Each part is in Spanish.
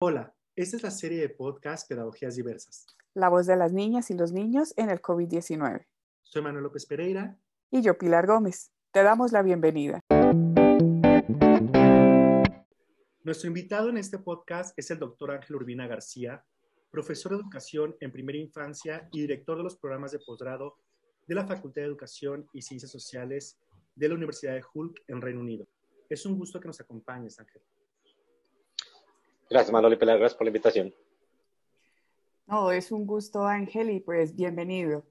Hola, esta es la serie de podcast Pedagogías Diversas. La voz de las niñas y los niños en el COVID-19. Soy Manuel López Pereira. Y yo, Pilar Gómez. Te damos la bienvenida. Nuestro invitado en este podcast es el doctor Ángel Urbina García, profesor de educación en primera infancia y director de los programas de posgrado de la Facultad de Educación y Ciencias Sociales de la Universidad de Hulk en Reino Unido. Es un gusto que nos acompañes, Ángel. Gracias, Manolo y Pilar, gracias por la invitación. No, es un gusto, Ángel, y pues bienvenido.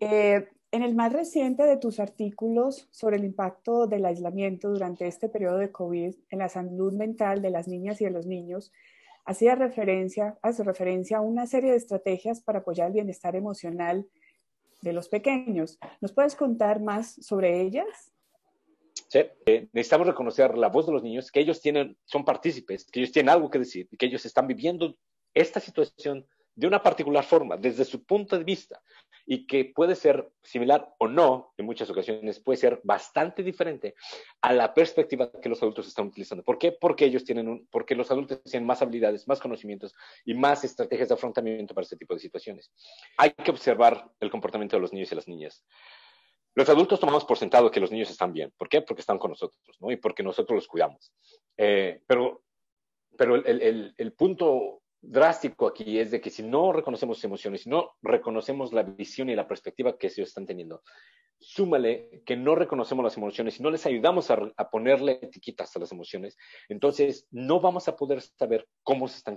Eh, en el más reciente de tus artículos sobre el impacto del aislamiento durante este periodo de COVID en la salud mental de las niñas y de los niños, hacía referencia, hace referencia a una serie de estrategias para apoyar el bienestar emocional de los pequeños. ¿Nos puedes contar más sobre ellas? ¿Sí? Eh, necesitamos reconocer la voz de los niños, que ellos tienen, son partícipes, que ellos tienen algo que decir, que ellos están viviendo esta situación de una particular forma, desde su punto de vista, y que puede ser similar o no, en muchas ocasiones puede ser bastante diferente a la perspectiva que los adultos están utilizando. ¿Por qué? Porque ellos tienen un, porque los adultos tienen más habilidades, más conocimientos y más estrategias de afrontamiento para este tipo de situaciones. Hay que observar el comportamiento de los niños y las niñas. Los adultos tomamos por sentado que los niños están bien. ¿Por qué? Porque están con nosotros, ¿no? Y porque nosotros los cuidamos. Eh, pero pero el, el, el, punto drástico aquí es de que si no reconocemos emociones, si no reconocemos la visión y la perspectiva que ellos están teniendo, súmale que no reconocemos las emociones y no les ayudamos a, a, ponerle etiquetas a las emociones, entonces no vamos a poder saber cómo se están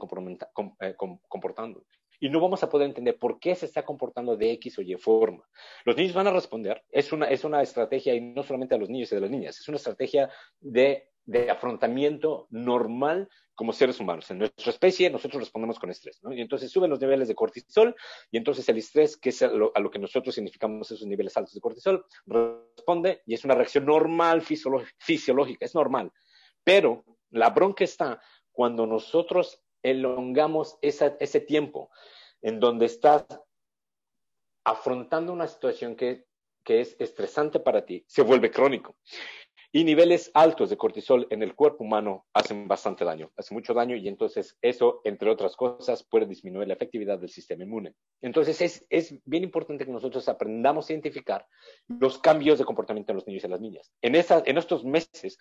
eh, comportando y no vamos a poder entender por qué se está comportando de X o Y forma. Los niños van a responder, es una, es una estrategia, y no solamente a los niños y a las niñas, es una estrategia de, de afrontamiento normal como seres humanos. En nuestra especie nosotros respondemos con estrés, ¿no? Y entonces suben los niveles de cortisol y entonces el estrés, que es a lo, a lo que nosotros significamos esos niveles altos de cortisol, responde y es una reacción normal fisiológica, es normal. Pero la bronca está cuando nosotros elongamos esa, ese tiempo en donde estás afrontando una situación que, que es estresante para ti, se vuelve crónico. Y niveles altos de cortisol en el cuerpo humano hacen bastante daño, hace mucho daño y entonces eso, entre otras cosas, puede disminuir la efectividad del sistema inmune. Entonces es, es bien importante que nosotros aprendamos a identificar los cambios de comportamiento en los niños y en las niñas. En, esa, en estos meses,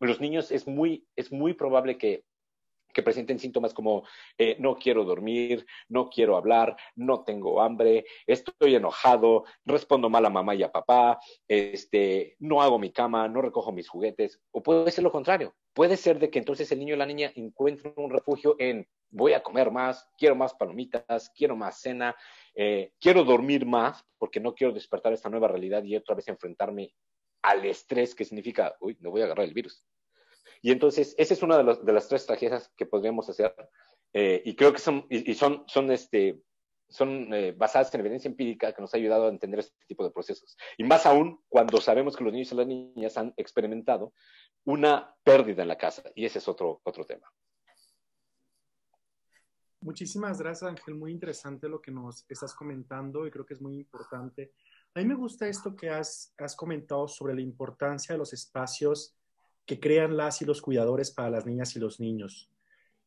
los niños es muy, es muy probable que que presenten síntomas como eh, no quiero dormir, no quiero hablar, no tengo hambre, estoy enojado, respondo mal a mamá y a papá, este, no hago mi cama, no recojo mis juguetes, o puede ser lo contrario. Puede ser de que entonces el niño o la niña encuentren un refugio en voy a comer más, quiero más palomitas, quiero más cena, eh, quiero dormir más porque no quiero despertar esta nueva realidad y otra vez enfrentarme al estrés que significa, uy, no voy a agarrar el virus. Y entonces, esa es una de, los, de las tres estrategias que podríamos hacer. Eh, y creo que son, y, y son, son, este, son eh, basadas en evidencia empírica que nos ha ayudado a entender este tipo de procesos. Y más aún cuando sabemos que los niños y las niñas han experimentado una pérdida en la casa. Y ese es otro, otro tema. Muchísimas gracias, Ángel. Muy interesante lo que nos estás comentando y creo que es muy importante. A mí me gusta esto que has, has comentado sobre la importancia de los espacios que crean las y los cuidadores para las niñas y los niños.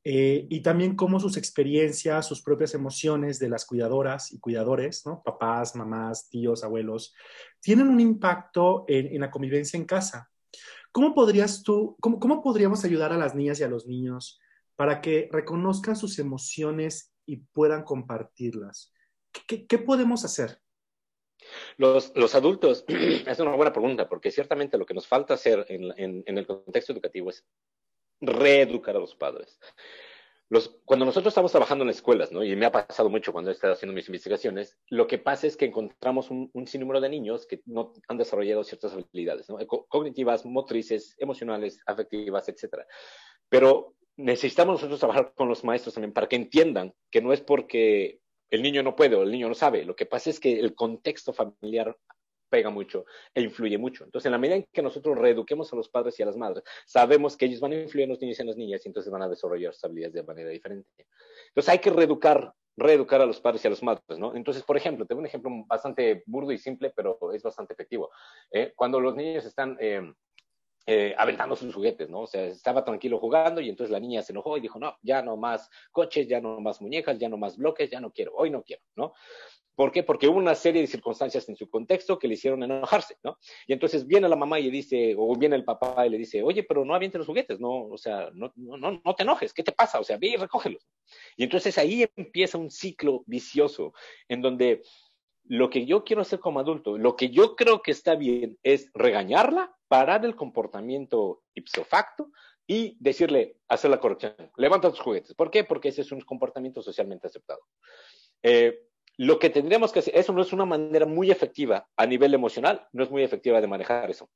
Eh, y también cómo sus experiencias, sus propias emociones de las cuidadoras y cuidadores, papás, mamás, tíos, abuelos, tienen un impacto en, la convivencia en casa. ¿Cómo podrías tú, cómo, cómo, podríamos ayudar a las niñas y a los niños para que reconozcan sus emociones y puedan compartirlas? ¿Qué, qué podemos hacer? Los, adultos, es una buena pregunta, porque ciertamente lo que nos falta hacer en, el contexto educativo es reeducar a los padres. Cuando nosotros estamos trabajando en escuelas, y me ha pasado mucho cuando he estado haciendo mis investigaciones, lo que pasa es que encontramos un, un sinnúmero de niños que no han desarrollado ciertas habilidades cognitivas, motrices, emocionales, afectivas, etc. Pero necesitamos nosotros trabajar con los maestros también para que entiendan que no es porque el niño no puede o el niño no sabe. Lo que pasa es que el contexto familiar pega mucho e influye mucho. Entonces, en la medida en que nosotros reeduquemos a los padres y a las madres, sabemos que ellos van a influir en los niños y en las niñas y entonces van a desarrollar sus habilidades de manera diferente. Entonces, hay que reeducar, reeducar a los padres y a las madres, ¿no? Entonces, por ejemplo, tengo un ejemplo bastante burdo y simple, pero es bastante efectivo. ¿eh? Cuando los niños están... Eh, eh, aventando sus juguetes, ¿no? O sea, estaba tranquilo jugando y entonces la niña se enojó y dijo, no, ya no más coches, ya no más muñecas, ya no más bloques, ya no quiero, hoy no quiero, ¿no? ¿Por qué? Porque hubo una serie de circunstancias en su contexto que le hicieron enojarse, ¿no? Y entonces viene la mamá y le dice, o viene el papá y le dice, oye, pero no avientes los juguetes, no, o sea, no, no, no te enojes, ¿qué te pasa? O sea, ve y recógelos. Y entonces ahí empieza un ciclo vicioso en donde lo que yo quiero hacer como adulto, lo que yo creo que está bien es regañarla, parar el comportamiento ipso facto y decirle, hacer la corrección, levanta tus juguetes. ¿Por qué? Porque ese es un comportamiento socialmente aceptado. Eh, lo que tendríamos que hacer, eso no es una manera muy efectiva a nivel emocional, no es muy efectiva de manejar eso.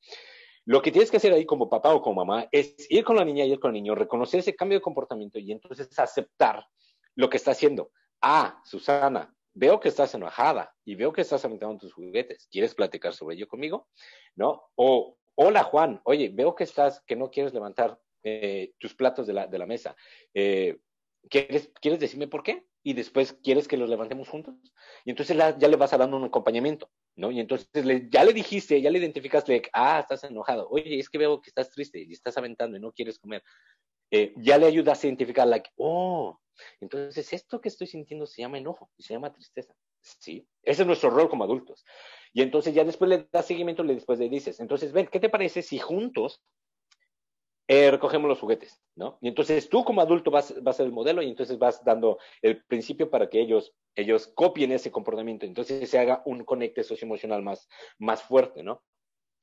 Lo que tienes que hacer ahí como papá o como mamá es ir con la niña, ir con el niño, reconocer ese cambio de comportamiento y entonces aceptar lo que está haciendo. Ah, Susana, veo que estás enojada y veo que estás aventando tus juguetes. ¿Quieres platicar sobre ello conmigo? ¿No? O, hola Juan, oye, veo que estás, que no quieres levantar eh, tus platos de la, de la mesa. Eh, ¿quieres, ¿Quieres decirme por qué? Y después, ¿quieres que los levantemos juntos? Y entonces ya le vas dar un acompañamiento, ¿no? Y entonces ya le dijiste, ya le identificaste, ah, estás enojado. Oye, es que veo que estás triste y estás aventando y no quieres comer. Eh, ya le ayudas a identificar, like, oh, entonces, esto que estoy sintiendo se llama enojo y se llama tristeza. Sí, ese es nuestro rol como adultos. Y entonces ya después le das seguimiento, le después le dices, entonces ven, ¿qué te parece si juntos eh, recogemos los juguetes? ¿no? Y entonces tú como adulto vas, vas a ser el modelo y entonces vas dando el principio para que ellos, ellos copien ese comportamiento. Entonces se haga un conecte socioemocional más, más fuerte, ¿no?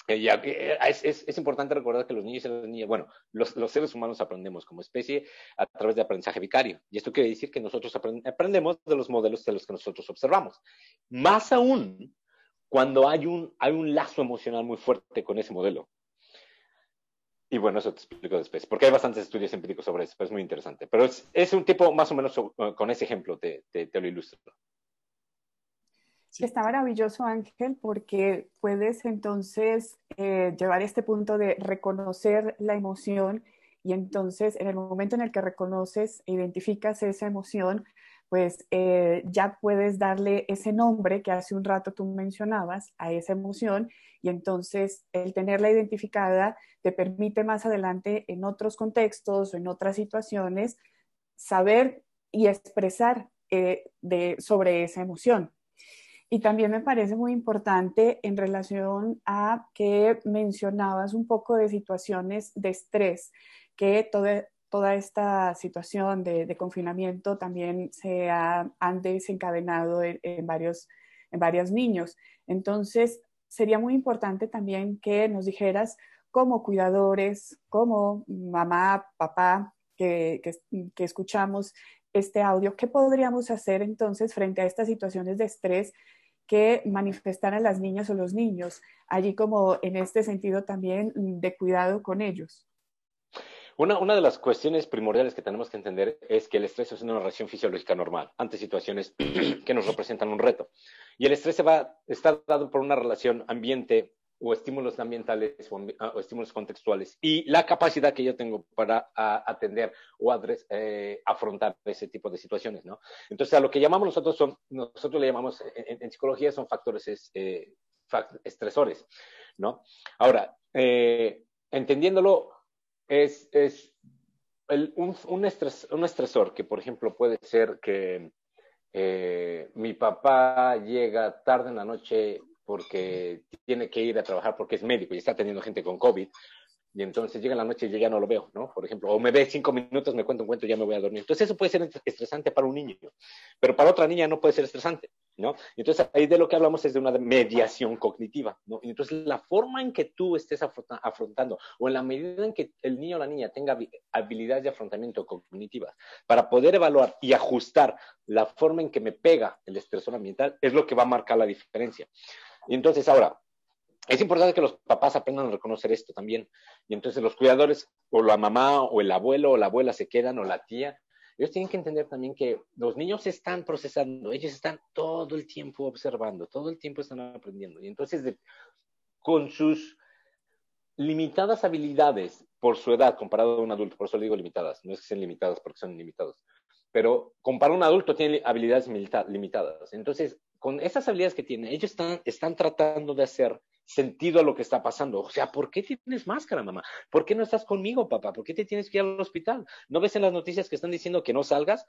Eh, eh, es, importante recordar que los niños y las niñas, bueno, los, seres humanos aprendemos como especie a través de aprendizaje vicario. Y esto quiere decir que nosotros aprendemos de los modelos de los que nosotros observamos. Más aún cuando hay un, hay un lazo emocional muy fuerte con ese modelo. Y bueno, eso te explico después, porque hay bastantes estudios empíricos sobre eso, pero es muy interesante. Pero es, un tipo más o menos con ese ejemplo, te, te lo ilustro. Está maravilloso, Ángel, porque puedes entonces eh, llevar este punto de reconocer la emoción y entonces en el momento en el que reconoces e identificas esa emoción, pues eh, ya puedes darle ese nombre que hace un rato tú mencionabas a esa emoción y entonces el tenerla identificada te permite más adelante en otros contextos o en otras situaciones saber y expresar eh, sobre esa emoción. Y también me parece muy importante en relación a que mencionabas un poco de situaciones de estrés, que toda, toda esta situación de, confinamiento también se ha, han desencadenado en, varios, en varios niños. Entonces, sería muy importante también que nos dijeras como cuidadores, como mamá, papá, que, que, escuchamos este audio, ¿qué podríamos hacer entonces frente a estas situaciones de estrés que manifestaran las niñas o los niños, allí como en este sentido también de cuidado con ellos. Una, una, de las cuestiones primordiales que tenemos que entender es que el estrés es una reacción fisiológica normal ante situaciones que nos representan un reto. Y el estrés se va, está dado por una relación ambiente o estímulos ambientales o, estímulos contextuales y la capacidad que yo tengo para atender o eh, afrontar ese tipo de situaciones, ¿no? Entonces, a lo que llamamos nosotros son, nosotros le llamamos, en, psicología son factores eh, estresores, ¿no? Ahora, eh, entendiéndolo, es, es un, un estresor que, por ejemplo, puede ser que mi papá llega tarde en la noche porque tiene que ir a trabajar porque es médico y está teniendo gente con COVID. Y entonces llega la noche y yo ya no lo veo, ¿no? Por ejemplo, o me ve cinco minutos, me cuenta un cuento y ya me voy a dormir. Entonces eso puede ser estresante para un niño, pero para otra niña no puede ser estresante, ¿no? Entonces ahí de lo que hablamos es de una mediación cognitiva, ¿no? Entonces la forma en que tú estés afrontando o en la medida en que el niño o la niña tenga habilidades de afrontamiento cognitivas para poder evaluar y ajustar la forma en que me pega el estresor ambiental es lo que va a marcar la diferencia. Y entonces ahora, es importante que los papás aprendan a reconocer esto también. Y entonces los cuidadores, o la mamá, o el abuelo, o la abuela se quedan, o la tía, ellos tienen que entender también que los niños están procesando, ellos están todo el tiempo observando, todo el tiempo están aprendiendo. Y entonces, con sus limitadas habilidades por su edad comparado a un adulto, por eso le digo limitadas, no es que sean limitadas porque son limitados, pero comparado a un adulto tiene habilidades limitadas. Entonces, con esas habilidades que tiene, ellos están, están tratando de hacer sentido a lo que está pasando. O sea, ¿por qué tienes máscara, mamá? ¿Por qué no estás conmigo, papá? ¿Por qué te tienes que ir al hospital? ¿No ves en las noticias que están diciendo que no salgas?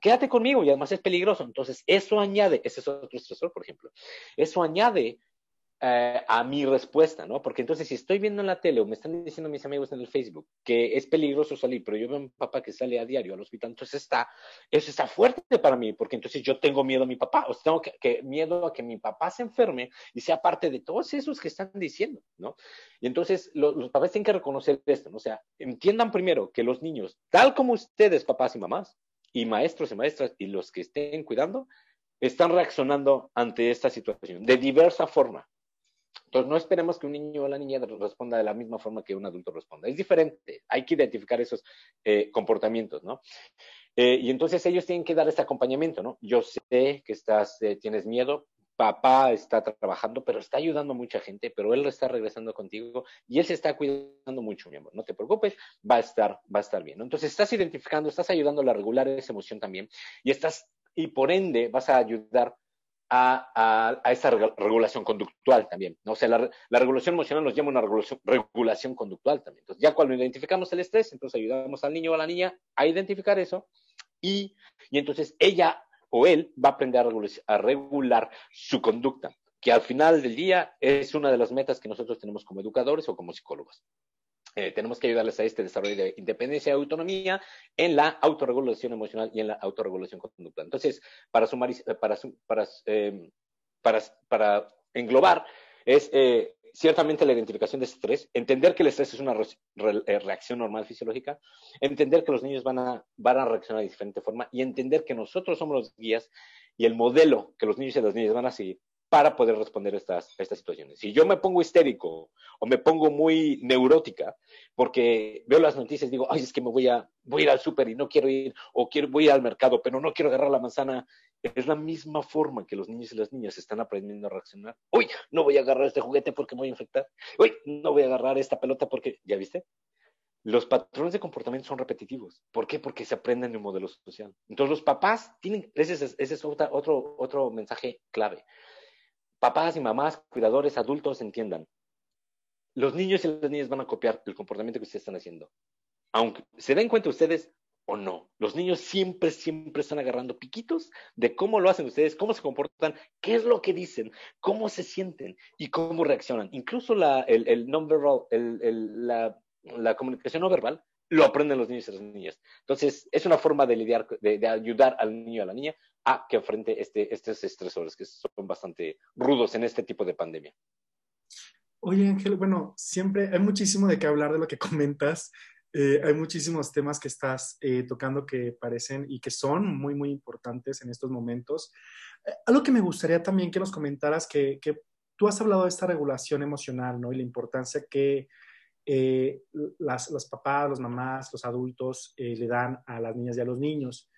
Quédate conmigo y además es peligroso. Entonces, eso añade, ese es otro estresor, por ejemplo, eso añade eh, a mi respuesta, ¿no? Porque entonces si estoy viendo en la tele o me están diciendo mis amigos en el Facebook que es peligroso salir, pero yo veo a mi papá que sale a diario al hospital, entonces está, eso está fuerte para mí, porque entonces yo tengo miedo a mi papá, o sea, tengo que, miedo a que mi papá se enferme y sea parte de todos esos que están diciendo, ¿no? Y entonces los, los papás tienen que reconocer esto, ¿no? O sea, entiendan primero que los niños, tal como ustedes, papás y mamás, y maestros y maestras, y los que estén cuidando, están reaccionando ante esta situación de diversa forma. Entonces, no esperemos que un niño o la niña responda de la misma forma que un adulto responda. Es diferente. Hay que identificar esos eh, comportamientos, ¿no? Eh, y entonces ellos tienen que dar este acompañamiento, ¿no? Yo sé que estás, eh, tienes miedo, papá está trabajando, pero está ayudando a mucha gente, pero él está regresando contigo y él se está cuidando mucho, mi amor. No te preocupes, va a estar, va a estar bien. Entonces estás identificando, estás ayudando a regular esa emoción también y estás, y por ende vas a ayudar a, esa regulación conductual también. ¿no? O sea, la, regulación emocional nos llama una regulación, regulación conductual también. Entonces, ya cuando identificamos el estrés, entonces ayudamos al niño o a la niña a identificar eso y, y entonces ella o él va a aprender a regular, su conducta, que al final del día es una de las metas que nosotros tenemos como educadores o como psicólogos. Eh, tenemos que ayudarles a este desarrollo de independencia y autonomía en la autorregulación emocional y en la autorregulación conductual. Entonces, para sumar, eh, para, para englobar, es eh, ciertamente la identificación de estrés, entender que el estrés es una reacción normal fisiológica, entender que los niños van a, van a reaccionar de diferente forma y entender que nosotros somos los guías y el modelo que los niños y las niñas van a seguir para poder responder a estas, estas situaciones. Si yo me pongo histérico o me pongo muy neurótica porque veo las noticias y digo, ay, es que me voy a, voy ir al súper y no quiero ir, o quiero, voy ir al mercado, pero no quiero agarrar la manzana, es la misma forma que los niños y las niñas están aprendiendo a reaccionar. Uy, no voy a agarrar este juguete porque me voy a infectar. Uy, no voy a agarrar esta pelota porque, ¿ya viste? Los patrones de comportamiento son repetitivos. ¿Por qué? Porque se aprenden en un modelo social. Entonces los papás tienen, ese es, ese es otro, otro mensaje clave papás y mamás, cuidadores, adultos entiendan. Los niños y las niñas van a copiar el comportamiento que ustedes están haciendo. Aunque se den cuenta ustedes o no. Los niños siempre, siempre están agarrando piquitos de cómo lo hacen ustedes, cómo se comportan, qué es lo que dicen, cómo se sienten y cómo reaccionan. Incluso la, el, el la comunicación no verbal, lo aprenden los niños y las niñas. Entonces, es una forma de lidiar, de, de ayudar al niño y a la niña a que enfrente este, estos estresores que son bastante rudos en este tipo de pandemia. Oye, Ángel, bueno, siempre hay muchísimo de qué hablar de lo que comentas. Eh, hay muchísimos temas que estás eh, tocando que parecen y que son muy, muy importantes en estos momentos. Eh, algo que me gustaría también que nos comentaras, que, que, tú has hablado de esta regulación emocional, ¿no? Y la importancia que las, los papás, las mamás, los adultos le dan a las niñas y a los niños.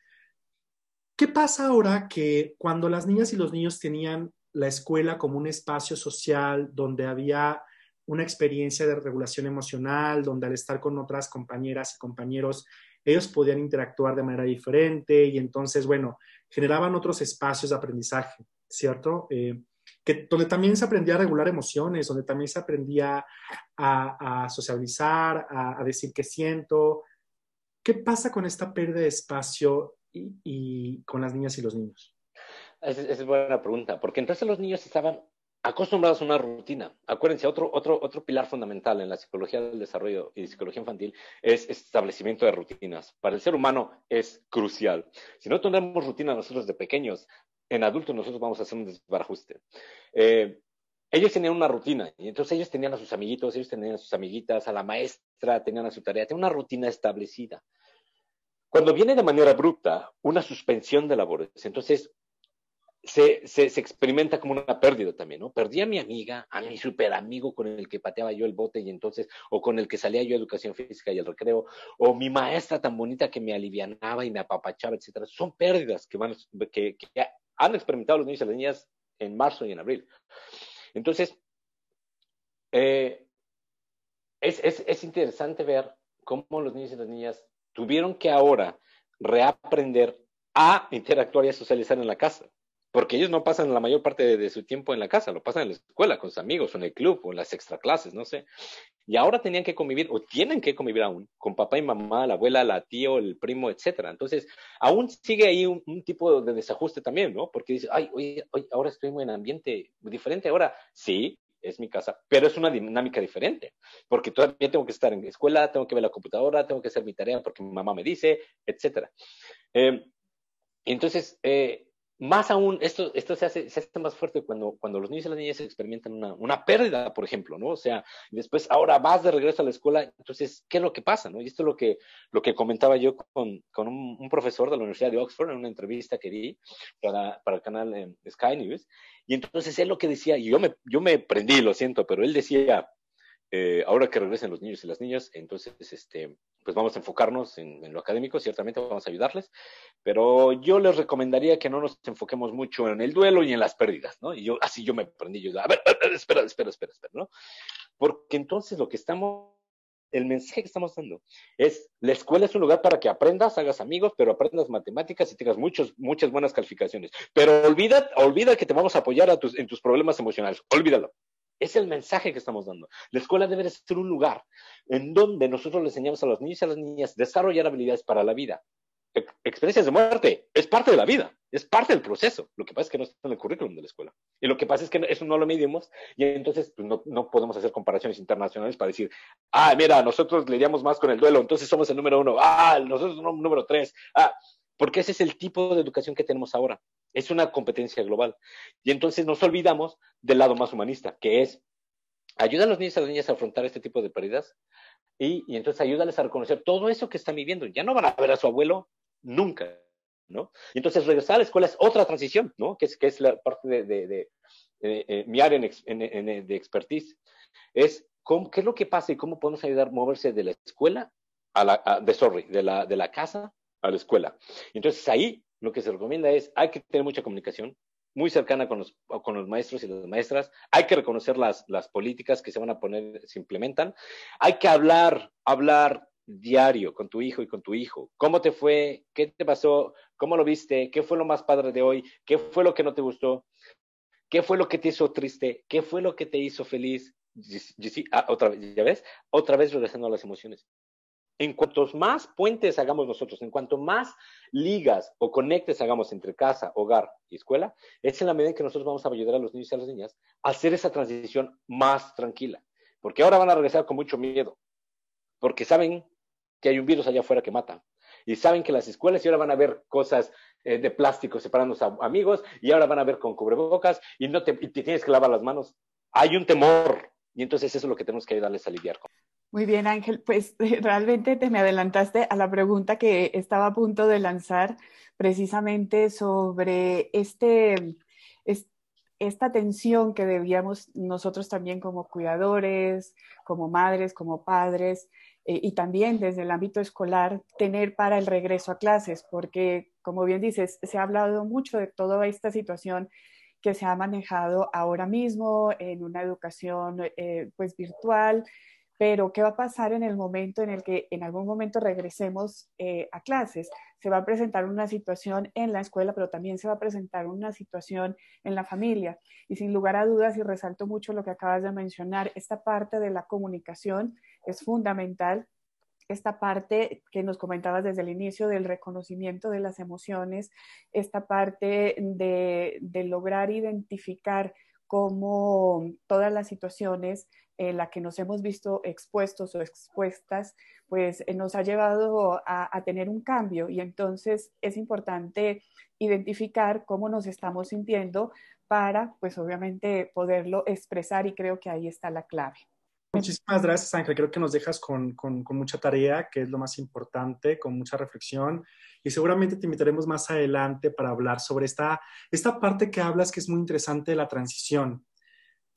¿Qué pasa ahora que cuando las niñas y los niños tenían la escuela como un espacio social donde había una experiencia de regulación emocional, donde al estar con otras compañeras y compañeros, ellos podían interactuar de manera diferente y entonces, bueno, generaban otros espacios de aprendizaje, ¿cierto? Eh, que, donde también se aprendía a regular emociones, donde también se aprendía a, socializar, a, a decir qué siento. ¿Qué pasa con esta pérdida de espacio y, con las niñas y los niños? Esa es buena pregunta, porque entonces los niños estaban acostumbrados a una rutina. Acuérdense, otro, otro, otro pilar fundamental en la psicología del desarrollo y psicología infantil es establecimiento de rutinas. Para el ser humano es crucial. Si no tenemos rutina nosotros de pequeños, en adultos nosotros vamos a hacer un desbarajuste. Eh, ellos tenían una rutina, y entonces ellos tenían a sus amiguitos, ellos tenían a sus amiguitas, a la maestra, tenían a su tarea, tenían una rutina establecida. Cuando viene de manera abrupta una suspensión de labores, entonces se, se, experimenta como una pérdida también, ¿no? Perdí a mi amiga, a mi super amigo con el que pateaba yo el bote y entonces, o con el que salía yo a educación física y el recreo, o mi maestra tan bonita que me alivianaba y me apapachaba, etcétera. Son pérdidas que, van, que, han experimentado los niños y las niñas en marzo y en abril. Entonces, eh, es, es, es interesante ver cómo los niños y las niñas tuvieron que ahora reaprender a interactuar y a socializar en la casa. porque ellos no pasan la mayor parte de, su tiempo en la casa, lo pasan en la escuela, con sus amigos, o en el club, o en las extraclases, no sé. Y ahora tenían que convivir, o tienen que convivir aún, con papá y mamá, la abuela, la tío, el primo, etcétera. Entonces, aún sigue ahí un, tipo de desajuste también, ¿no? Porque dice, ay, oye, oye, ahora estoy en un ambiente diferente. Ahora, sí, es mi casa, pero es una dinámica diferente, porque todavía tengo que estar en escuela, tengo que ver la computadora, tengo que hacer mi tarea porque mi mamá me dice, etcétera. Eh, entonces, eh, más aún, esto, esto se, hace, se hace más fuerte cuando, cuando los niños y las niñas experimentan una, una pérdida, por ejemplo, ¿no? O sea, después ahora vas de regreso a la escuela, entonces, ¿qué es lo que pasa, no? Y esto es lo que, lo que comentaba yo con, con un, profesor de la Universidad de Oxford en una entrevista que di para, para el canal eh, Sky News, y entonces él lo que decía, y yo me, yo me prendí, lo siento, pero él decía, eh, ahora que regresen los niños y las niñas, entonces, este, pues vamos a enfocarnos en, lo académico, ciertamente vamos a ayudarles, pero yo les recomendaría que no nos enfoquemos mucho en el duelo y en las pérdidas, ¿no? Y yo, así yo me aprendí, yo, a ver, espera, espera, espera, espera, ¿no? Porque entonces lo que estamos, el mensaje que estamos dando es, la escuela es un lugar para que aprendas, hagas amigos, pero aprendas matemáticas y tengas muchos, muchas buenas calificaciones. Pero olvida, olvida que te vamos a apoyar a tus, en tus problemas emocionales, olvídalo. Es el mensaje que estamos dando. La escuela debe ser un lugar en donde nosotros le enseñamos a los niños y a las niñas desarrollar habilidades para la vida. experiencias de muerte es parte de la vida, es parte del proceso. Lo que pasa es que no está en el currículum de la escuela. Y lo que pasa es que eso no lo medimos y entonces pues, no, podemos hacer comparaciones internacionales para decir, ah, mira, nosotros lidiamos más con el duelo, entonces somos el número uno, ah, nosotros somos el número tres, ah, porque ese es el tipo de educación que tenemos ahora. Es una competencia global. Y entonces nos olvidamos del lado más humanista, que es ayudar a los niños y a las niñas a afrontar este tipo de pérdidas y, entonces ayúdales a reconocer todo eso que están viviendo. Ya no van a ver a su abuelo nunca, ¿no? Y entonces regresar a la escuela es otra transición, ¿no? Que es, que es la parte de, de, eh, mi área de expertise. Es cómo, qué es lo que pasa y cómo podemos ayudar a moverse de la escuela a la, de, sorry, de la, de la casa a la escuela. Entonces ahí lo que se recomienda es, hay que tener mucha comunicación, muy cercana con los, con los maestros y las maestras. Hay que reconocer las, las políticas que se van a poner, se implementan. Hay que hablar, hablar diario con tu hijo y con tu hijo. ¿Cómo te fue? ¿Qué te pasó? ¿Cómo lo viste? ¿Qué fue lo más padre de hoy? ¿Qué fue lo que no te gustó? ¿Qué fue lo que te hizo triste? ¿Qué fue lo que te hizo feliz? Ah, otra vez, ¿ya ves? Otra vez regresando a las emociones. En cuantos más puentes hagamos nosotros, en cuanto más ligas o conectes hagamos entre casa, hogar y escuela, es en la medida en que nosotros vamos a ayudar a los niños y a las niñas a hacer esa transición más tranquila. Porque ahora van a regresar con mucho miedo, porque saben que hay un virus allá afuera que mata. Y saben que las escuelas y ahora van a ver cosas eh, de plástico separándose a amigos y ahora van a ver con cubrebocas y no te, y te tienes que lavar las manos. Hay un temor y entonces eso es lo que tenemos que ayudarles a lidiar con. Muy bien, Ángel. Pues realmente te me adelantaste a la pregunta que estaba a punto de lanzar precisamente sobre este, esta tensión que debíamos nosotros también como cuidadores, como madres, como padres, eh, y también desde el ámbito escolar, tener para el regreso a clases, porque como bien dices, se ha hablado mucho de toda esta situación que se ha manejado ahora mismo en una educación eh, pues virtual, pero ¿qué va a pasar en el momento en el que en algún momento regresemos eh, a clases? Se va a presentar una situación en la escuela, pero también se va a presentar una situación en la familia. Y sin lugar a dudas, y resalto mucho lo que acabas de mencionar, esta parte de la comunicación es fundamental esta parte que nos comentabas desde el inicio del reconocimiento de las emociones, esta parte de, de lograr identificar cómo todas las situaciones la que nos hemos visto expuestos o expuestas, pues eh, nos ha llevado a, tener un cambio y entonces es importante identificar cómo nos estamos sintiendo para, pues obviamente, poderlo expresar y creo que ahí está la clave. Muchísimas gracias, Ángel. Creo que nos dejas con, con, mucha tarea, que es lo más importante, con mucha reflexión. Y seguramente te invitaremos más adelante para hablar sobre esta, esta parte que hablas, que es muy interesante, de la transición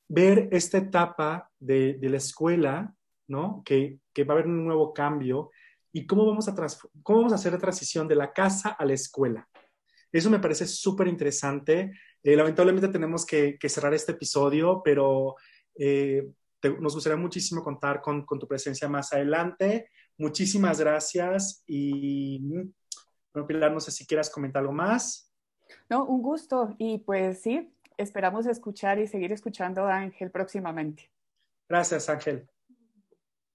ver esta etapa de, la escuela, ¿no? Que, va a haber un nuevo cambio y cómo vamos a, cómo vamos a hacer la transición de la casa a la escuela. Eso me parece súper interesante. Eh, lamentablemente tenemos que, cerrar este episodio, pero eh, nos gustaría muchísimo contar con, con, tu presencia más adelante. Muchísimas gracias y, bueno, Pilar, no sé si quieras comentar algo más. No, un gusto y pues sí, esperamos escuchar y seguir escuchando a Ángel próximamente. Gracias, Ángel.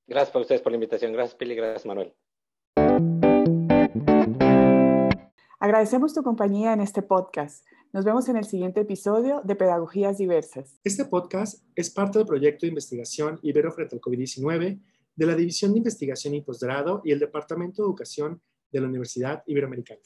Gracias a ustedes por la invitación. Gracias, Pili. Gracias, Manuel. Agradecemos tu compañía en este podcast. Nos vemos en el siguiente episodio de Pedagogías Diversas. Este podcast es parte del proyecto de investigación Ibero frente al COVID-19 de la División de Investigación y Posgrado y el Departamento de Educación de la Universidad Iberoamericana.